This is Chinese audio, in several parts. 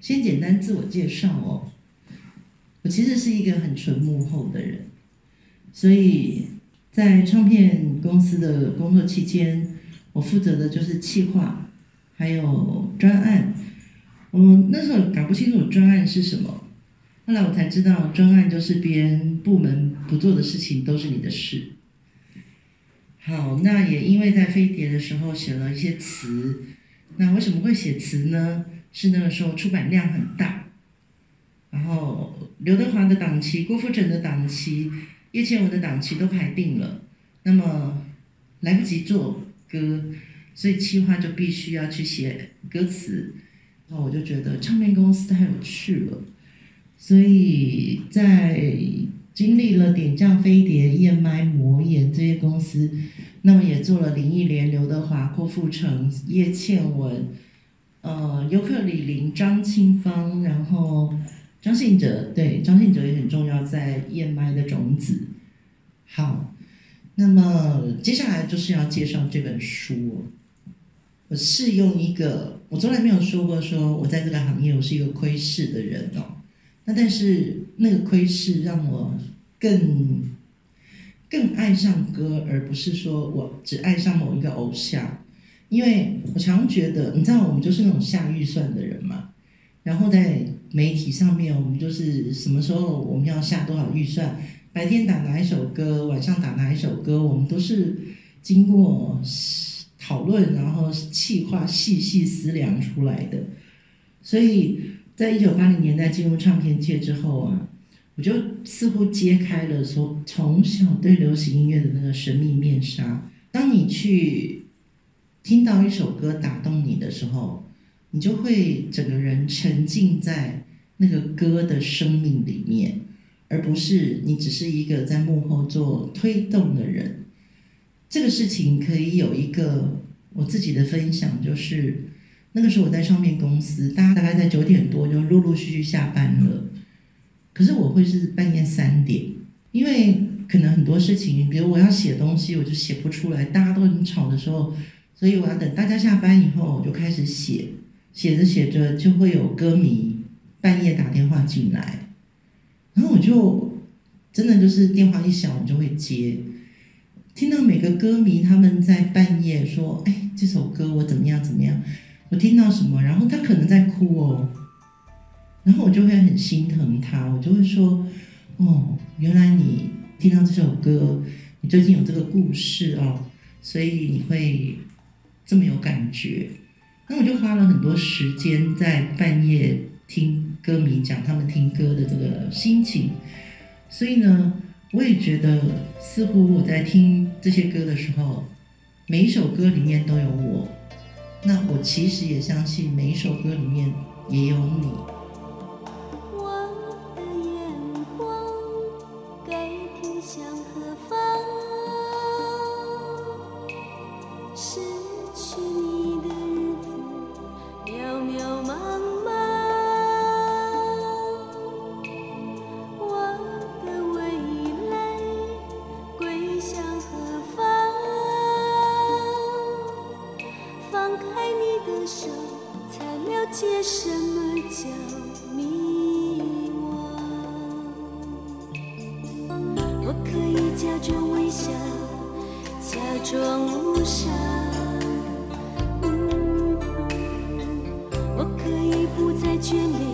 先简单自我介绍哦，我其实是一个很纯幕后的人，所以在唱片公司的工作期间，我负责的就是企划，还有专案。我那时候搞不清楚专案是什么，后来我才知道专案就是别人部门不做的事情都是你的事。好，那也因为在飞碟的时候写了一些词，那为什么会写词呢？是那个时候出版量很大，然后刘德华的档期、郭富城的档期、叶倩文的档期都排定了，那么来不及做歌，所以企划就必须要去写歌词，然后我就觉得唱片公司太有趣了，所以在经历了点将飞碟、EMI、魔岩这些公司，那么也做了林忆莲、刘德华、郭富城、叶倩文。呃，尤克里里、张清芳，然后张信哲，对，张信哲也很重要，在燕麦的种子。好，那么接下来就是要介绍这本书。我是用一个，我从来没有说过说我在这个行业我是一个窥视的人哦。那但是那个窥视让我更更爱上歌，而不是说我只爱上某一个偶像。因为我常觉得，你知道，我们就是那种下预算的人嘛。然后在媒体上面，我们就是什么时候我们要下多少预算，白天打哪一首歌，晚上打哪一首歌，我们都是经过讨论，然后企划、细细思量出来的。所以在一九八零年代进入唱片界之后啊，我就似乎揭开了说从小对流行音乐的那个神秘面纱。当你去。听到一首歌打动你的时候，你就会整个人沉浸在那个歌的生命里面，而不是你只是一个在幕后做推动的人。这个事情可以有一个我自己的分享，就是那个时候我在唱片公司，大家大概在九点多就陆陆续续下班了，可是我会是半夜三点，因为可能很多事情，比如我要写东西，我就写不出来，大家都很吵的时候。所以我要等大家下班以后，我就开始写，写着写着就会有歌迷半夜打电话进来，然后我就真的就是电话一响，我就会接，听到每个歌迷他们在半夜说：“哎，这首歌我怎么样怎么样，我听到什么，然后他可能在哭哦，然后我就会很心疼他，我就会说：哦，原来你听到这首歌，你最近有这个故事哦，所以你会。”这么有感觉，那我就花了很多时间在半夜听歌迷讲他们听歌的这个心情，所以呢，我也觉得似乎我在听这些歌的时候，每一首歌里面都有我，那我其实也相信每一首歌里面也有你。眷恋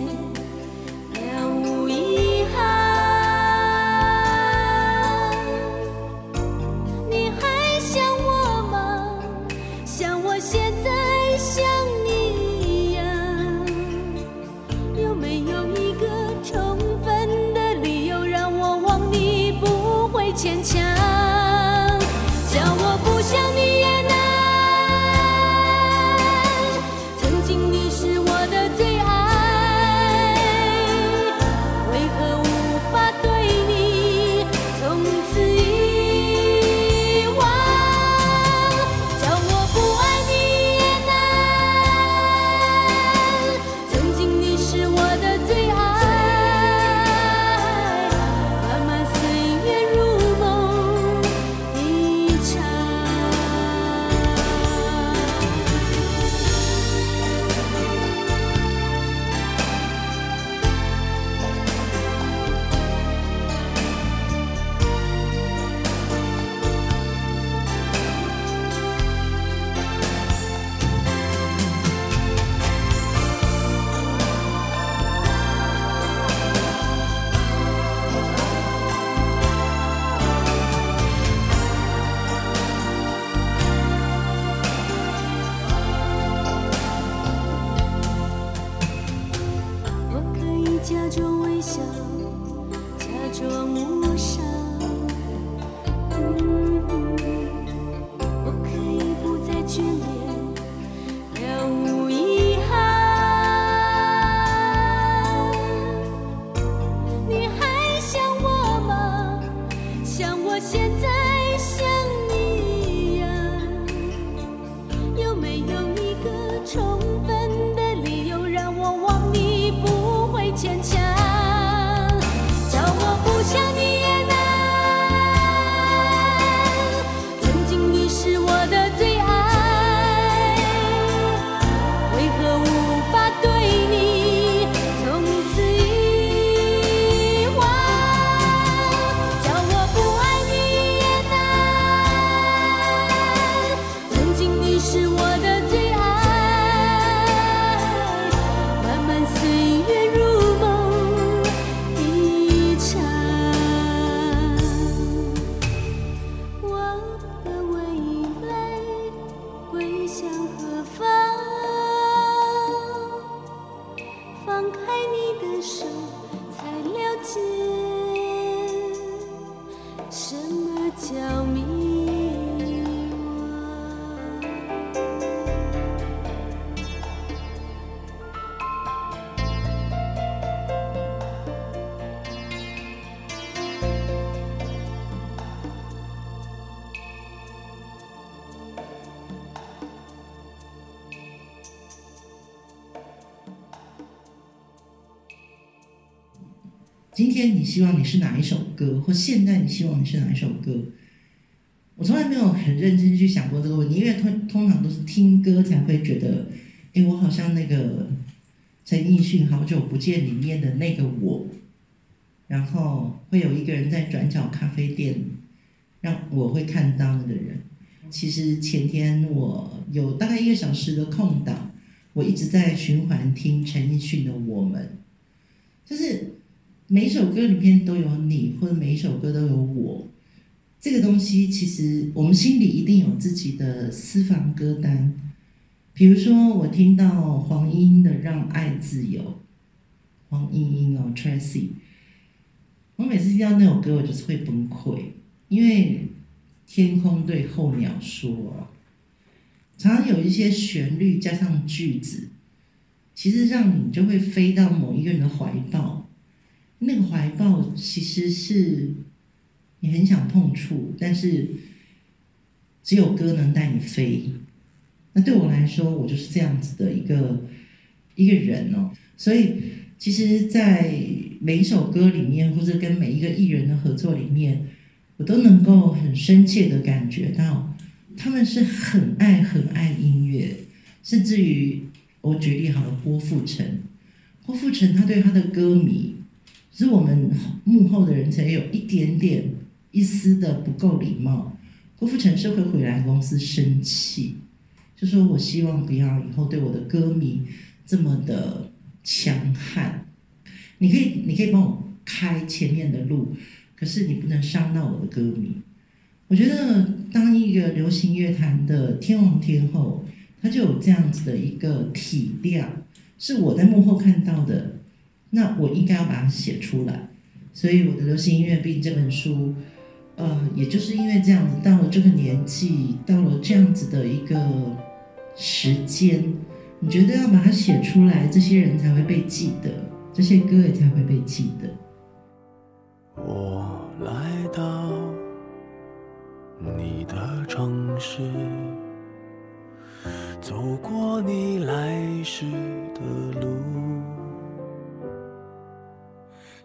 向何方？放开你的手才了解今天你希望你是哪一首歌，或现在你希望你是哪一首歌？我从来没有很认真去想过这个问题，因为通通常都是听歌才会觉得，哎，我好像那个陈奕迅《好久不见》里面的那个我，然后会有一个人在转角咖啡店，让我会看到那个人。其实前天我有大概一个小时的空档，我一直在循环听陈奕迅的《我们》，就是。每首歌里面都有你，或者每一首歌都有我，这个东西其实我们心里一定有自己的私房歌单。比如说，我听到黄莺莺的《让爱自由》，黄莺莺哦，Tracy，我每次听到那首歌，我就是会崩溃，因为天空对候鸟说，常常有一些旋律加上句子，其实让你就会飞到某一个人的怀抱。那个怀抱其实是你很想碰触，但是只有歌能带你飞。那对我来说，我就是这样子的一个一个人哦。所以，其实，在每一首歌里面，或者跟每一个艺人的合作里面，我都能够很深切的感觉到，他们是很爱很爱音乐，甚至于我举例好了，郭富城，郭富城他对他的歌迷。是我们幕后的人才有一点点、一丝的不够礼貌。郭富城是会回来公司生气，就说：“我希望不要以后对我的歌迷这么的强悍。你可以，你可以帮我开前面的路，可是你不能伤到我的歌迷。”我觉得，当一个流行乐坛的天王天后，他就有这样子的一个体量，是我在幕后看到的。那我应该要把它写出来，所以我的《流行音乐病》这本书，呃，也就是因为这样子，到了这个年纪，到了这样子的一个时间，你觉得要把它写出来，这些人才会被记得，这些歌也才会被记得。我来到你的城市，走过你来时的路。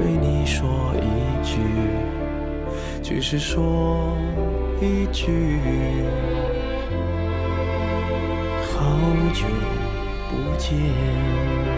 对你说一句，只是说一句，好久不见。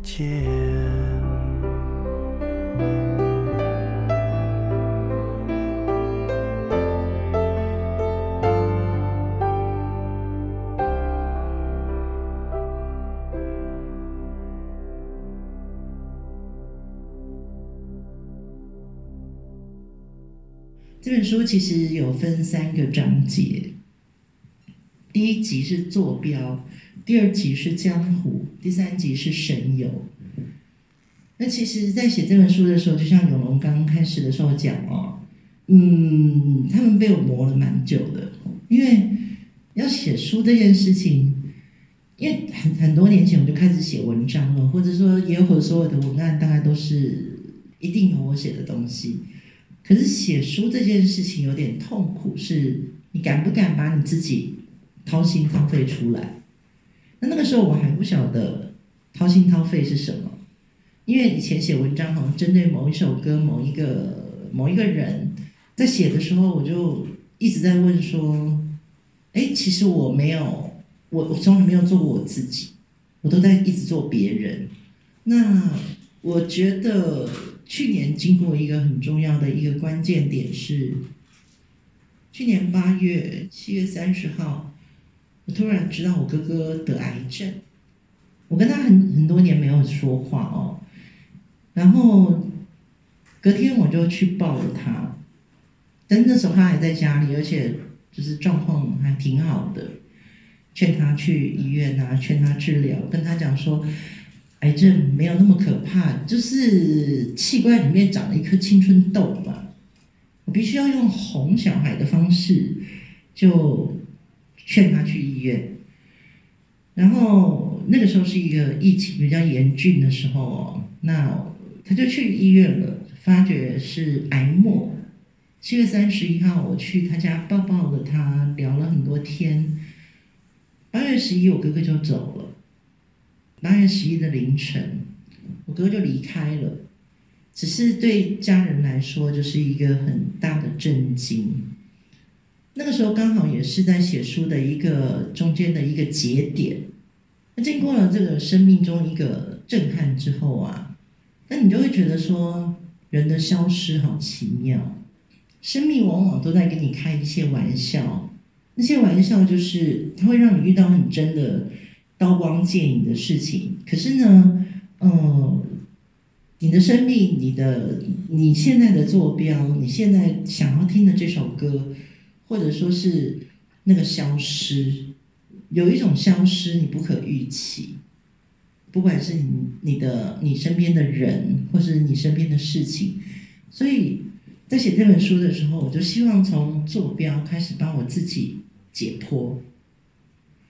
不见。这本书其实有分三个章节，第一集是坐标，第二集是江湖，第三集是神游。那其实，在写这本书的时候，就像永龙刚开始的时候讲哦，嗯，他们被我磨了蛮久的，因为要写书这件事情，因为很很多年前我就开始写文章了，或者说野火所有的文案大概都是一定有我写的东西。可是写书这件事情有点痛苦，是你敢不敢把你自己掏心掏肺出来？那那个时候我还不晓得掏心掏肺是什么，因为以前写文章好像针对某一首歌、某一个某一个人，在写的时候我就一直在问说：哎，其实我没有，我我从来没有做过我自己，我都在一直做别人。那我觉得。去年经过一个很重要的一个关键点是，去年八月七月三十号，突然知道我哥哥得癌症。我跟他很很多年没有说话哦，然后隔天我就去抱了他，但那时候他还在家里，而且就是状况还挺好的，劝他去医院啊，劝他治疗，跟他讲说。癌症没有那么可怕，就是器官里面长了一颗青春痘嘛。我必须要用哄小孩的方式，就劝他去医院。然后那个时候是一个疫情比较严峻的时候哦，那他就去医院了，发觉是癌末。七月三十一号我去他家抱抱了他，聊了很多天。八月十一我哥哥就走了。八月十一的凌晨，我哥就离开了。只是对家人来说，就是一个很大的震惊。那个时候刚好也是在写书的一个中间的一个节点。那经过了这个生命中一个震撼之后啊，那你就会觉得说，人的消失好奇妙，生命往往都在跟你开一些玩笑，那些玩笑就是它会让你遇到很真的刀光剑影的事情。可是呢，呃，你的生命，你的你现在的坐标，你现在想要听的这首歌，或者说是那个消失，有一种消失你不可预期。不管是你、你的、你身边的人，或是你身边的事情，所以在写这本书的时候，我就希望从坐标开始帮我自己解脱。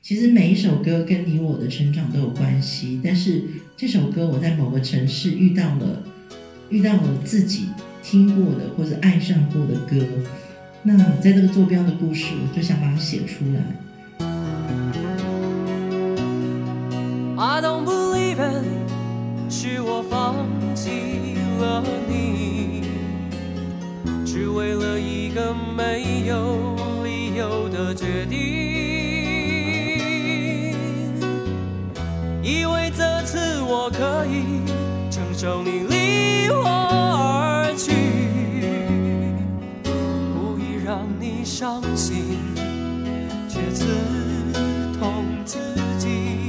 其实每一首歌跟你我的成长都有关系，但是这首歌我在某个城市遇到了，遇到了自己听过的或者爱上过的歌，那在这个坐标的故事，我就想把它写出来 i don't believe。是我放弃了你，只为了一个没有理由的决定。以为这次我可以承受你伤心，却刺痛自己。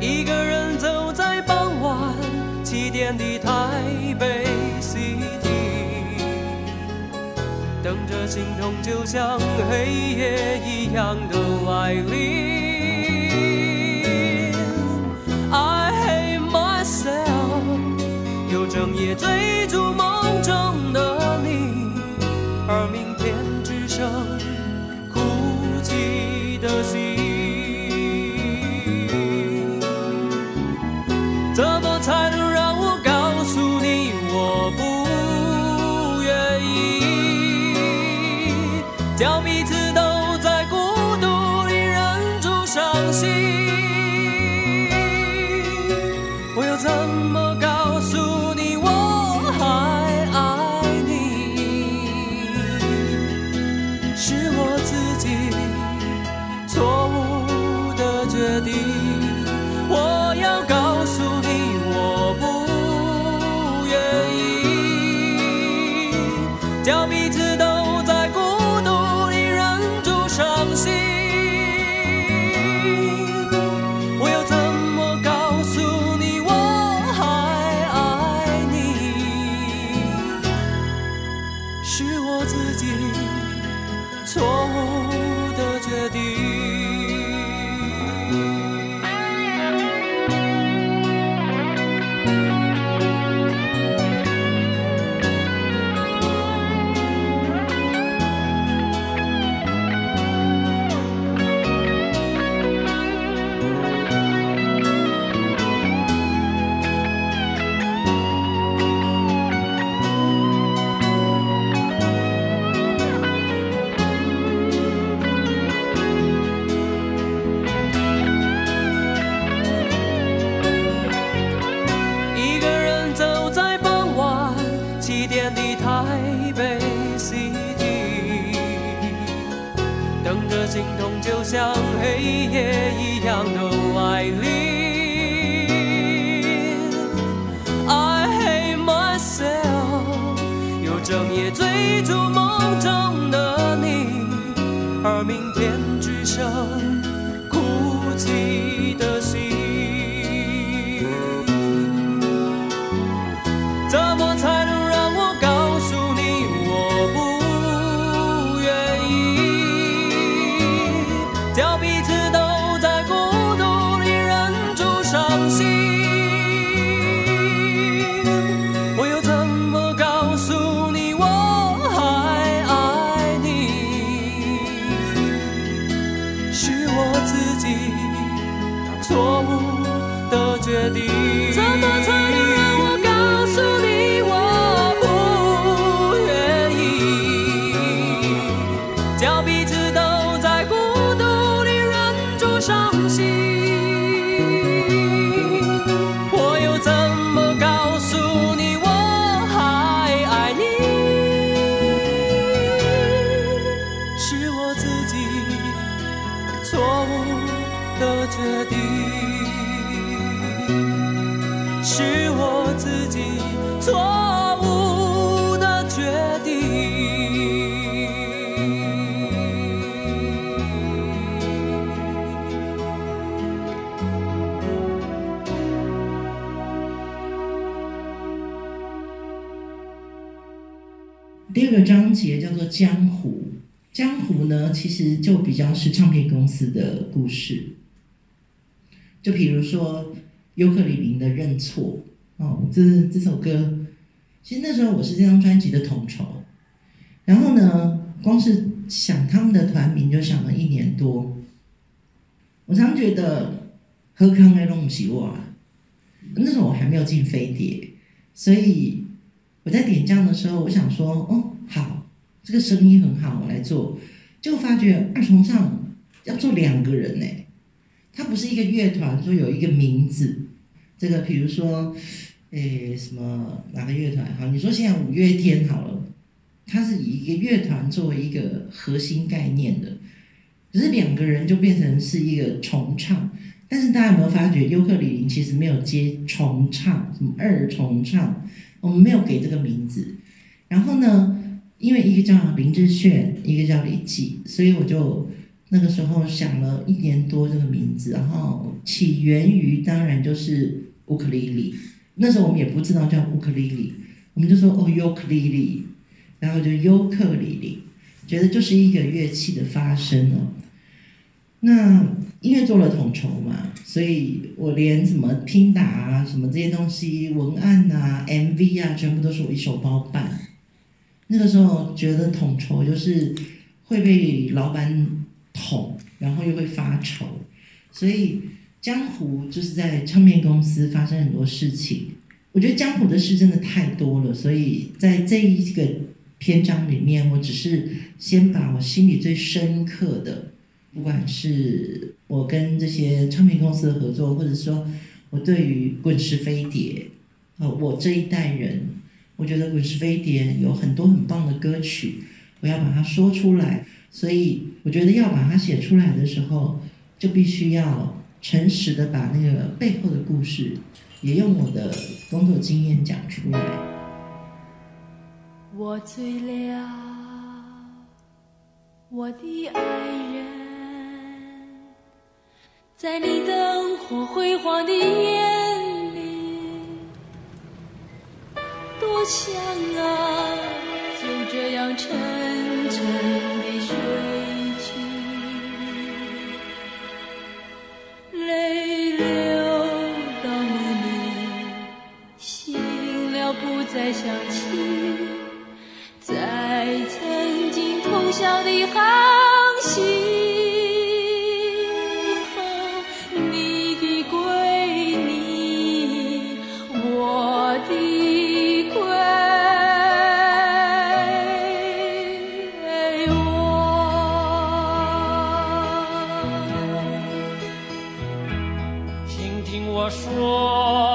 一个人走在傍晚七点的台北 City，等着心痛就像黑夜一样的来临。I hate myself，又整夜追逐梦错误的决定。较是唱片公司的故事。就比如说尤克里林的认错哦，这这首歌，其实那时候我是这张专辑的统筹，然后呢，光是想他们的团名就想了一年多。我常觉得喝康来弄起哇，那时候我还没有进飞碟，所以我在点将的时候，我想说，哦，好。这个声音很好，我来做，就发觉二重唱要做两个人呢，它不是一个乐团，说有一个名字，这个比如说，诶什么哪个乐团？好，你说现在五月天好了，它是以一个乐团作为一个核心概念的，只是两个人就变成是一个重唱，但是大家有没有发觉，尤克里林其实没有接重唱，什么二重唱，我们没有给这个名字，然后呢？因为一个叫林志炫，一个叫李记，所以我就那个时候想了一年多这个名字，然后起源于当然就是乌克丽丽。那时候我们也不知道叫乌克丽丽，我们就说哦尤克里里，然后就尤克里里，觉得就是一个乐器的发声哦。那因为做了统筹嘛，所以我连什么拼打啊、什么这些东西、文案啊、MV 啊，全部都是我一手包办。那个时候觉得统筹就是会被老板捅，然后又会发愁，所以江湖就是在唱片公司发生很多事情。我觉得江湖的事真的太多了，所以在这一个篇章里面，我只是先把我心里最深刻的，不管是我跟这些唱片公司的合作，或者说我对于滚石飞碟，呃，我这一代人。我觉得滚石飞碟有很多很棒的歌曲，我要把它说出来，所以我觉得要把它写出来的时候，就必须要诚实的把那个背后的故事，也用我的工作经验讲出来。我醉了，我的爱人，在你灯火辉煌的夜。多想啊，就这样沉沉地睡去，泪流到梦里，醒了不再想起，我说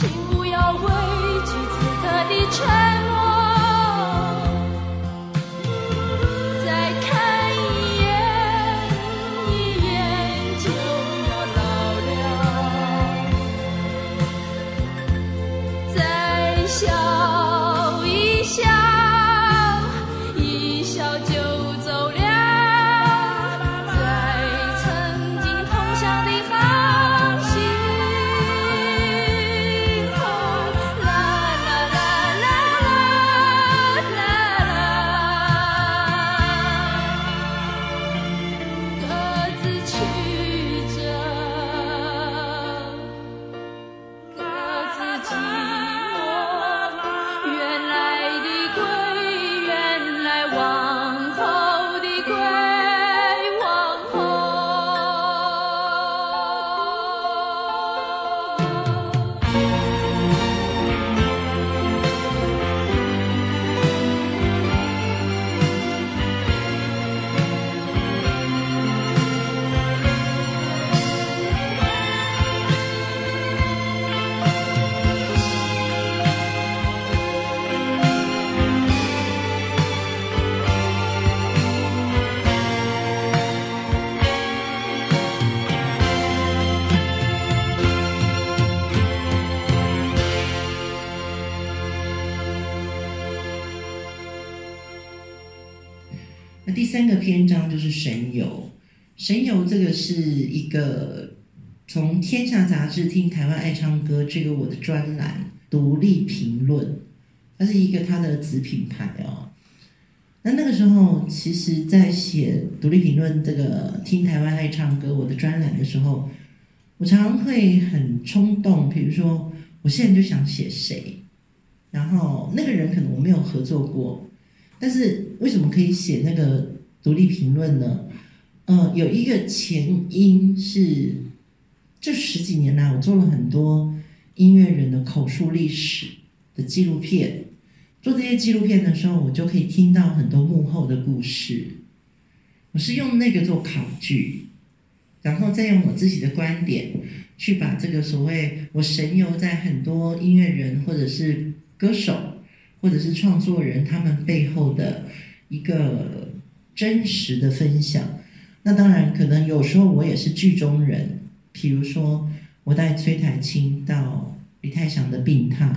请不要畏惧此刻的沉默。三个篇章就是神游，神游这个是一个从天下杂志听台湾爱唱歌这个我的专栏独立评论，它是一个它的子品牌哦。那那个时候，其实在写独立评论这个听台湾爱唱歌我的专栏的时候，我常常会很冲动，比如说我现在就想写谁，然后那个人可能我没有合作过。但是为什么可以写那个独立评论呢？呃，有一个前因是，这十几年来我做了很多音乐人的口述历史的纪录片，做这些纪录片的时候，我就可以听到很多幕后的故事。我是用那个做考据，然后再用我自己的观点去把这个所谓我神游在很多音乐人或者是歌手。或者是创作人他们背后的一个真实的分享，那当然可能有时候我也是剧中人，比如说我带崔台青到李泰祥的病榻，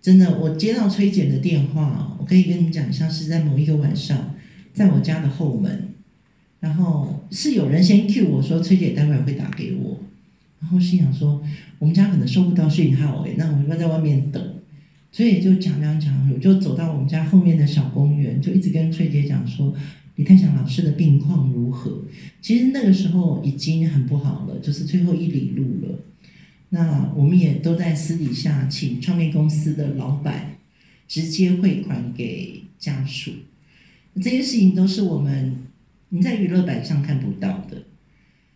真的我接到崔姐的电话，我可以跟你讲，像是在某一个晚上，在我家的后门，然后是有人先 cue 我说崔姐待会会打给我，然后心想说我们家可能收不到讯号诶，那我要在外面等。所以就讲讲讲，我就走到我们家后面的小公园，就一直跟崔姐讲说李太祥老师的病况如何。其实那个时候已经很不好了，就是最后一里路了。那我们也都在私底下请唱片公司的老板直接汇款给家属。这些事情都是我们你在娱乐版上看不到的。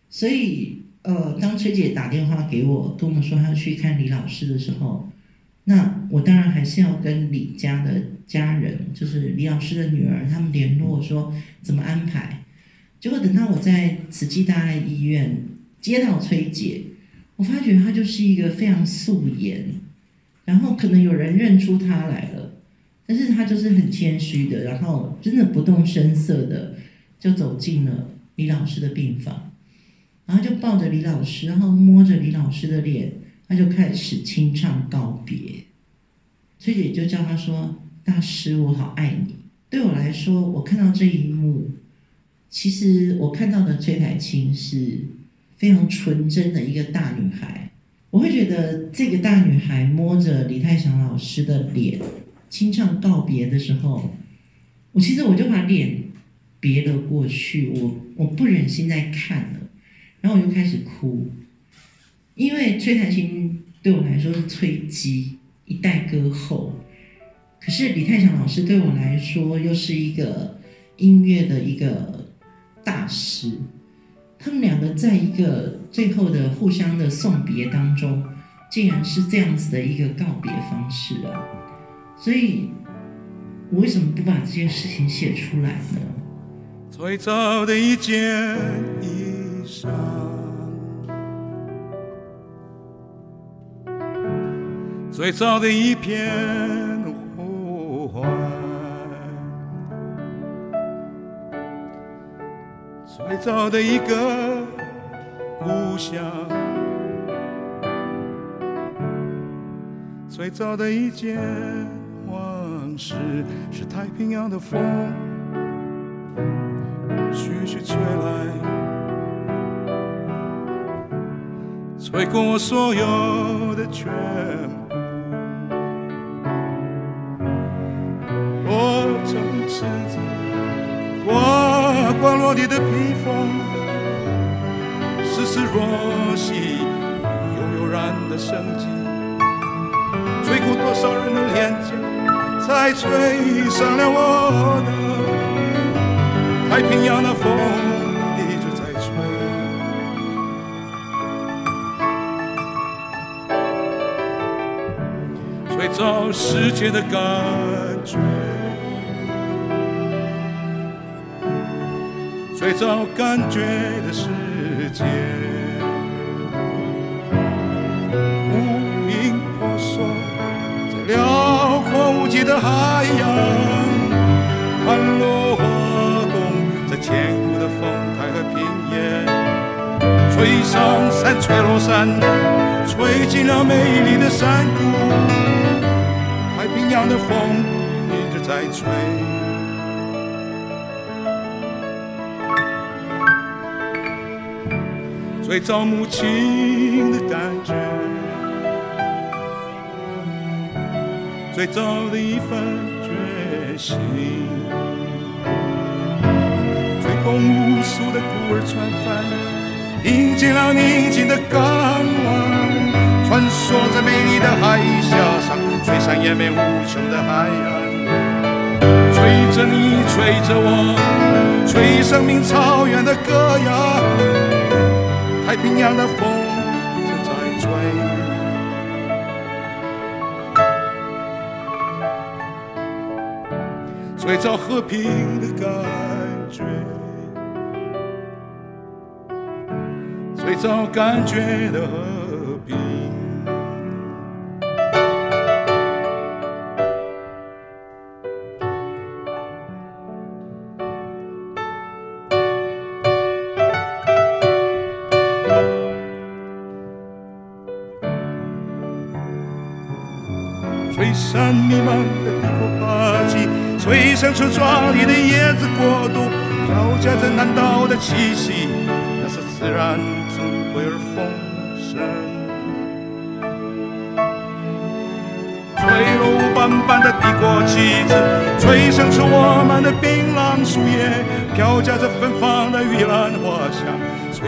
所以呃，当崔姐打电话给我，跟我说她要去看李老师的时候。那我当然还是要跟李家的家人，就是李老师的女儿，他们联络说怎么安排。结果等到我在慈济大爱医院接到崔姐，我发觉她就是一个非常素颜，然后可能有人认出她来了，但是她就是很谦虚的，然后真的不动声色的就走进了李老师的病房，然后就抱着李老师，然后摸着李老师的脸。他就开始清唱告别，崔姐就叫他说：“大师，我好爱你。”对我来说，我看到这一幕，其实我看到的崔台青是非常纯真的一个大女孩。我会觉得这个大女孩摸着李泰祥老师的脸，清唱告别的时候，我其实我就把脸别了过去，我我不忍心再看了，然后我就开始哭。因为崔台青对我来说是崔姬一代歌后，可是李泰祥老师对我来说又是一个音乐的一个大师，他们两个在一个最后的互相的送别当中，竟然是这样子的一个告别方式啊！所以，我为什么不把这件事情写出来呢？最早的一件衣裳，最早的一片呼唤，最早的一个故乡，最早的一件往事，是太平洋的风。徐徐吹来，吹过我所有的全部。曾赤子，呱呱落地的披风，丝丝若细，悠悠然的生机，吹过多少人的脸颊，才吹上了我的。太平洋的风一直在吹，吹走世界的感觉，吹走感觉的世界，无影婆娑在辽阔无际的海洋，盘落。千古的风台和平原，吹上山，吹落山，吹进了美丽的山谷。太平洋的风一直在吹，最早母亲的感觉，最早的一份决心。无数的孤儿船帆，迎进了宁静的港湾，穿梭在美丽的海峡上，吹上延绵无穷的海岸。吹着你，吹着我，吹生命草原的歌谣。太平洋的风正在吹，最早和平的感觉。最早感觉的和吹响出壮丽的叶子国度，飘夹着南岛的气息，那是自然。珍贵而丰盛，吹落斑斑的帝国旗帜，吹响出我们的槟榔树叶，飘夹着芬芳的玉兰花香，吹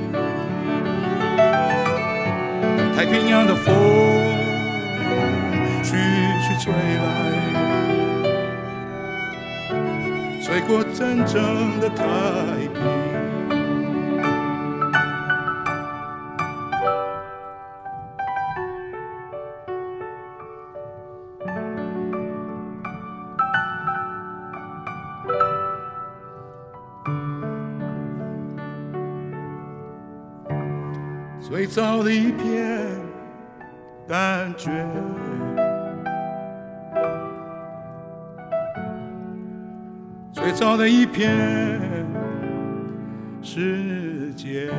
太平洋的风徐徐吹来，吹过真正的太平。最早的一片感觉，最早的一片世界。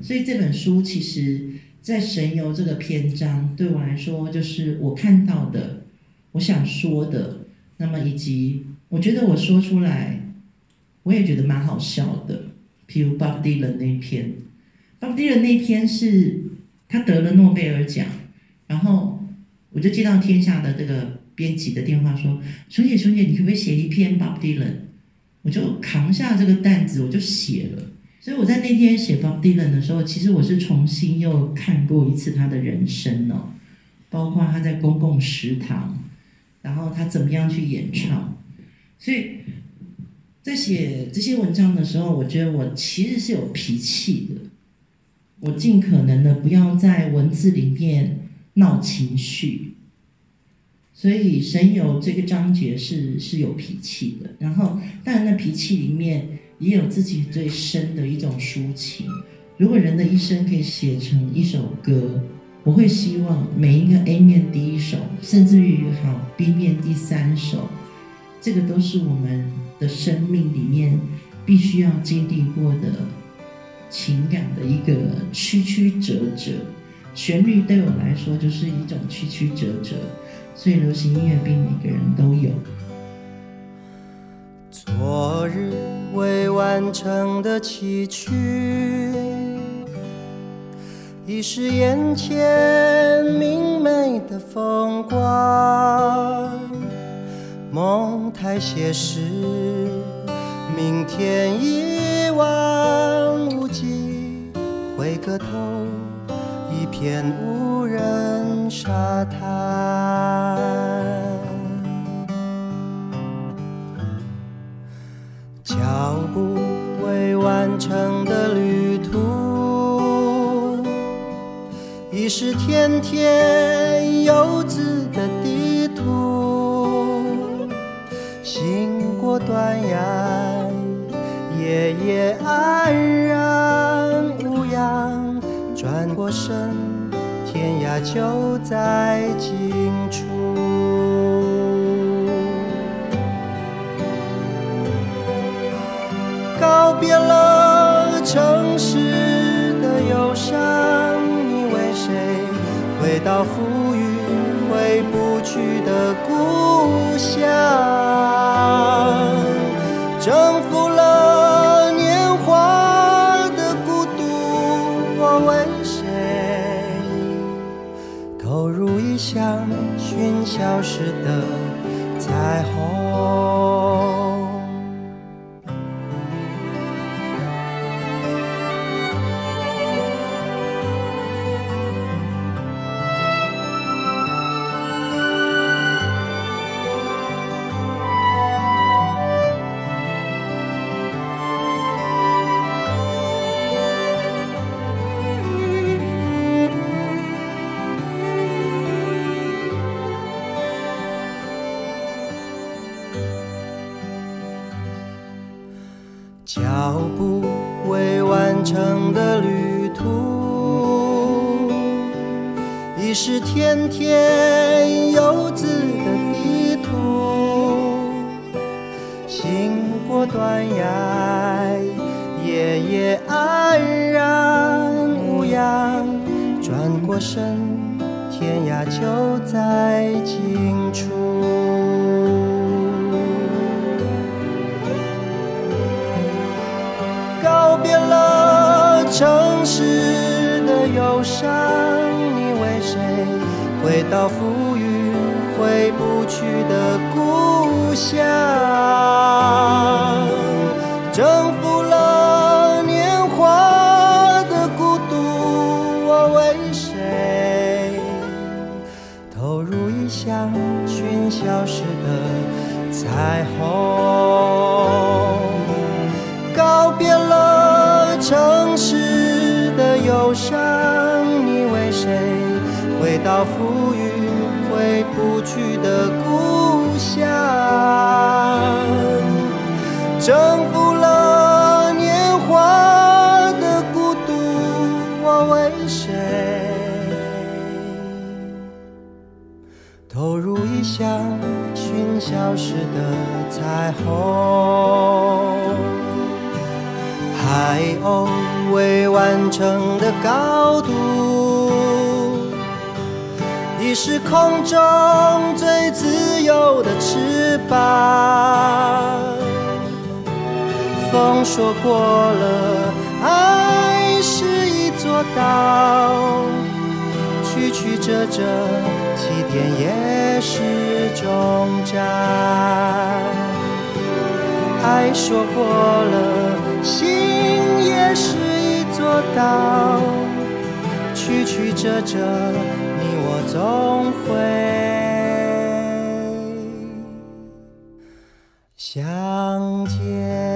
所以这本书其实，在神游这个篇章，对我来说，就是我看到的，我想说的，那么以及我觉得我说出来，我也觉得蛮好笑的。譬如 Bob Dylan 那篇，Bob Dylan 那篇是他得了诺贝尔奖，然后我就接到天下的这个编辑的电话说：“熊姐，熊姐，你可不可以写一篇 Bob Dylan？” 我就扛下这个担子，我就写了。所以我在那天写 Bob Dylan 的时候，其实我是重新又看过一次他的人生哦，包括他在公共食堂，然后他怎么样去演唱。所以在写这些文章的时候，我觉得我其实是有脾气的。我尽可能的不要在文字里面闹情绪。所以神游这个章节是是有脾气的，然后但那脾气里面。也有自己最深的一种抒情。如果人的一生可以写成一首歌，我会希望每一个 A 面第一首，甚至于好 B 面第三首，这个都是我们的生命里面必须要经历过的情感的一个曲曲折折。旋律对我来说就是一种曲曲折折，所以流行音乐并每个人都有。昨日未完成的期许，已是眼前明媚的风光。梦太写实，明天一望无际，回个头，一片无人沙滩。脚步未完成的旅途，已是天天游子的地图。行过断崖，夜夜安然无恙，转过身，天涯就在近处。到富裕回不去的故乡？过断崖，夜夜安然无恙。转过身，天涯就在近处。告别了城市的忧伤，你为谁回到浮云回不去的？想征服。海鸥未完成的高度，你是空中最自由的翅膀。风说过了，爱是一座岛，曲曲折折，起点也是终站。爱说过了心也是一座岛曲曲折折你我总会相见。